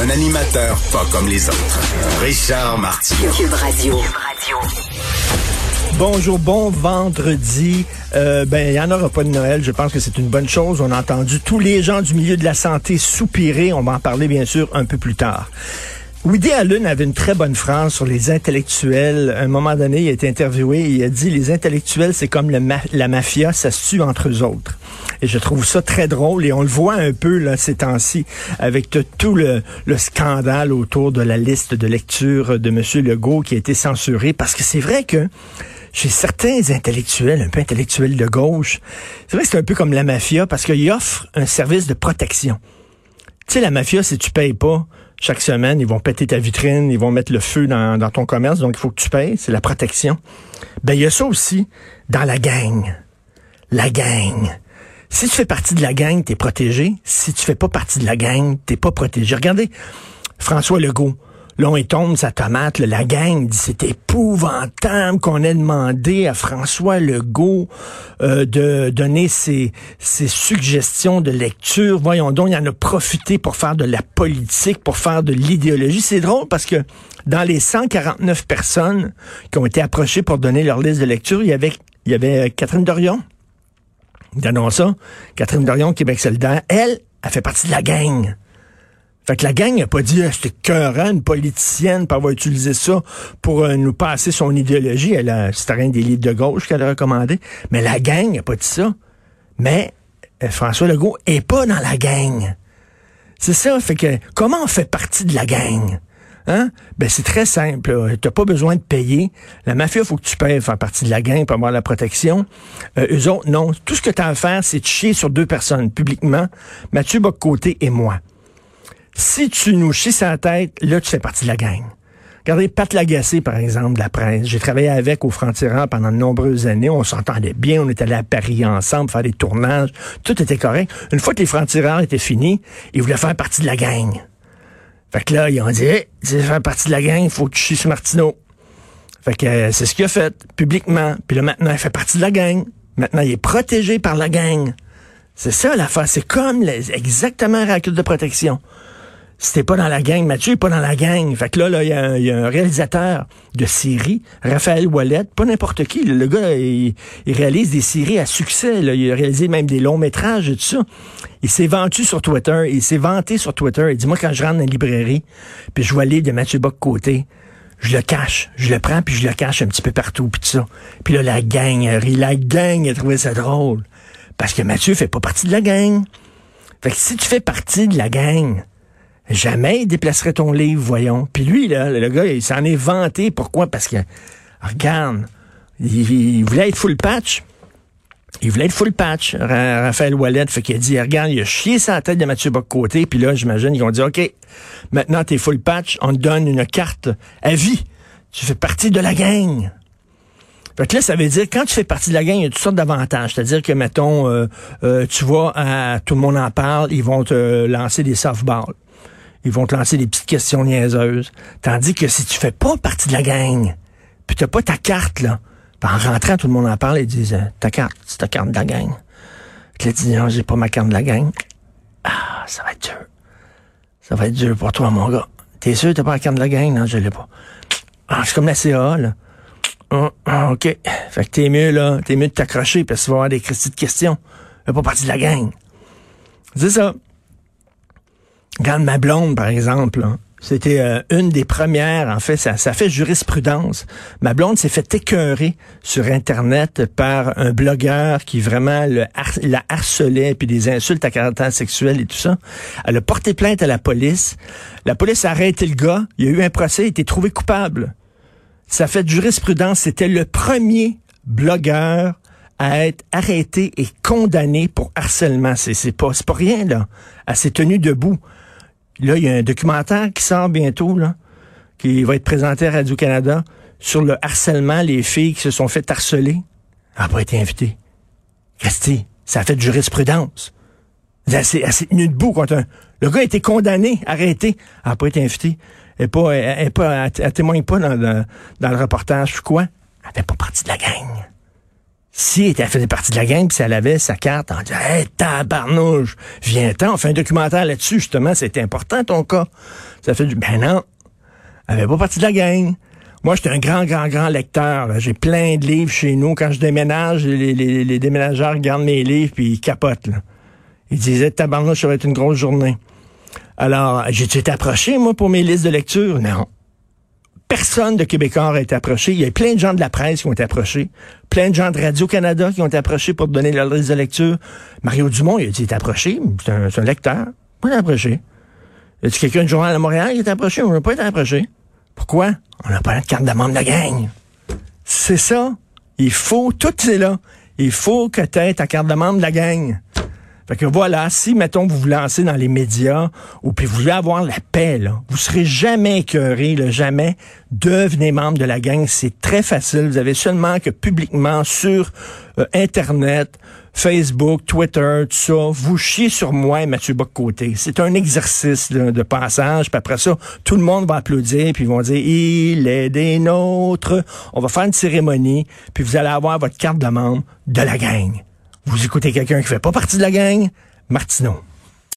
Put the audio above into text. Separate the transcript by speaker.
Speaker 1: Un animateur pas comme les autres. Richard Martineau.
Speaker 2: Cube Radio.
Speaker 3: Bonjour, bon vendredi. Euh, ben, il n'y en aura pas de Noël. Je pense que c'est une bonne chose. On a entendu tous les gens du milieu de la santé soupirer. On va en parler, bien sûr, un peu plus tard. Woody Allen avait une très bonne phrase sur les intellectuels. À un moment donné, il a été interviewé et il a dit les intellectuels, c'est comme le ma- la mafia, ça se tue entre eux autres. Et je trouve ça très drôle et on le voit un peu là ces temps-ci avec tout le, le scandale autour de la liste de lecture de M. Legault qui a été censurée parce que c'est vrai que chez certains intellectuels, un peu intellectuels de gauche, c'est vrai que c'est un peu comme la mafia parce qu'ils offrent un service de protection. Tu sais, la mafia, si tu payes pas, chaque semaine, ils vont péter ta vitrine, ils vont mettre le feu dans ton commerce, donc il faut que tu payes, c'est la protection. Ben, il y a ça aussi dans la gang. La gang. Si tu fais partie de la gang, t'es protégé. Si tu fais pas partie de la gang, t'es pas protégé. Regardez, François Legault. Là, on y tombe sa tomate. la gang dit c'est épouvantable qu'on ait demandé à François Legault euh, de donner ses, suggestions de lecture. Voyons donc, il en a profité pour faire de la politique, pour faire de l'idéologie. C'est drôle parce que dans les 149 personnes qui ont été approchées pour donner leur liste de lecture, il y avait, il y avait Catherine Dorion. Donnons ça. Catherine Dorion, Québec solidaire, elle, elle fait partie de la gang. Fait que la gang n'a pas dit, ah, c'était cœurant, une politicienne, pour avoir utilisé ça pour euh, nous passer son idéologie. Elle a, c'était rien des de gauche qu'elle a recommandé. Mais la gang n'a pas dit ça. Mais euh, François Legault est pas dans la gang. C'est ça. Fait que, comment on fait partie de la gang? Hein? Ben, c'est très simple. Tu n'as pas besoin de payer. La mafia, faut que tu payes faire partie de la gang pour avoir la protection. Euh, eux autres, non. Tout ce que tu as à faire, c'est de chier sur deux personnes publiquement, Mathieu Boccoté et moi. Si tu nous chies sa tête, là, tu fais partie de la gang. Regardez Pat Lagacé, par exemple, de la presse. J'ai travaillé avec au Franc-Tireur pendant de nombreuses années. On s'entendait bien. On était allés à Paris ensemble, faire des tournages. Tout était correct. Une fois que les Francs-Tireurs étaient finis, ils voulaient faire partie de la gang. Fait que là, ils ont dit, hey, tu veux faire partie de la gang, il faut que tu chies sur Martineau. Fait que euh, c'est ce qu'il a fait, publiquement. Puis là, maintenant, il fait partie de la gang. Maintenant, il est protégé par la gang. C'est ça l'affaire. C'est comme les- exactement recul de protection. Si t'es pas dans la gang, Mathieu est pas dans la gang. Fait que là, là, il y, a un- réalisateur de série, Raphaël Wallet, pas n'importe qui. Le, gars, il, réalise des séries à succès. Il a réalisé même des longs métrages et tout ça. Il s'est vanté sur Twitter. Il s'est vanté sur Twitter. Il dit, moi, quand je rentre dans une librairie, puis je vois le livre de Mathieu Bock côté, je le cache. Je le prends, puis je le cache un petit peu partout, puis tout ça. Puis là, la gang. La gang a trouvé ça drôle. Parce que Mathieu fait pas partie de la gang. Fait que si tu fais partie de la gang, jamais il déplacerait ton livre, voyons. Puis lui, là, le gars, il s'en est vanté. Pourquoi? Parce que, regarde, il, voulait être full patch. Il voulait être full patch, Ra- Raphaël Wallet. Fait qu'il a dit, regarde, il a chié sa tête de Mathieu Bock-Côté. Puis là, j'imagine, ils ont dit, OK, maintenant t'es full patch, on te donne une carte à vie. Tu fais partie de la gang. Fait que là, ça veut dire, quand tu fais partie de la gang, il y a toutes sortes d'avantages. C'est-à-dire que, mettons, euh, euh, tu vas à Tout le monde en parle, ils vont te lancer des softballs. Ils vont te lancer des petites questions niaiseuses. Tandis que si tu fais pas partie de la gang, puis t'as pas ta carte, là, puis en rentrant, tout le monde en parle, ils disent, euh, ta carte, c'est ta carte de la gang. Tu dis, non, j'ai pas ma carte de la gang. Ah, ça va être dur. Ça va être dur pour toi, mon gars. T'es sûr que t'as pas la carte de la gang? Non, je l'ai pas. Ah, c'est comme la CA, là. Ah, ah, OK. Fait que t'es mieux, là. T'es mieux de t'accrocher parce que tu vas avoir des critiques de questions. Fais pas partie de la gang. C'est ça. Regarde ma blonde, par exemple. là. C'était euh, une des premières, en fait, ça, ça fait jurisprudence. Ma blonde s'est fait écœurer sur Internet par un blogueur qui vraiment la harcelait, puis des insultes à caractère sexuel et tout ça. Elle a porté plainte à la police. La police a arrêté le gars. Il y a eu un procès, il a été trouvé coupable. Ça fait de jurisprudence. C'était le premier blogueur à être arrêté et condamné pour harcèlement. C'est, c'est pas, c'est pas rien, là. Elle s'est tenue debout. Là, il y a un documentaire qui sort bientôt, là, qui va être présenté à Radio-Canada sur le harcèlement, les filles qui se sont fait harceler. Elle n'a pas été invitée. Casti, ça a fait de jurisprudence. Elle s'est tenue debout contre un... Le gars a été condamné, arrêté. Elle n'a pas été invitée. Elle, pas, elle, pas, elle, témoigne pas dans, dans, le reportage. Quoi? Elle fait pas partie de la gang. Si elle faisait partie de la gang, puis elle avait sa carte, on dit Hey, tabarnouche, viens-t'en, on fait un documentaire là-dessus, justement, c'est important ton cas. Ça fait du Ben non. Elle avait pas partie de la gang. Moi, j'étais un grand, grand, grand lecteur. J'ai plein de livres chez nous. Quand je déménage, les, les, déménageurs regardent mes livres puis ils capotent. Ils disaient Tabarnouche, ça va être une grosse journée. Alors, j'ai été approché, moi, pour mes listes de lecture? Non personne de Québécois a été approché. Il y a plein de gens de la presse qui ont été approchés. Plein de gens de Radio-Canada qui ont été approchés pour donner leur liste de lecture. Mario Dumont, il a été approché. C'est un, lecteur. Pas approché. Y a quelqu'un du Journal de Montréal qui été approché? On n'a pas été approché. Pourquoi? On n'a pas de carte de membre de la gang. C'est ça. Il faut, tout c'est là. Il faut que tu aies ta carte de membre de la gang. Fait que voilà, si, mettons, vous vous lancez dans les médias ou puis vous voulez avoir la paix, là, vous serez jamais écœuré, là, jamais. Devenez membre de la gang. C'est très facile. Vous avez seulement que publiquement sur euh, Internet, Facebook, Twitter, tout ça, vous chiez sur moi et Mathieu Bock-Côté. C'est un exercice de passage. Puis après ça, tout le monde va applaudir puis ils vont dire « Il est des nôtres ». On va faire une cérémonie puis vous allez avoir votre carte de membre de la gang. Vous écoutez quelqu'un qui fait pas partie de la gang, Martineau.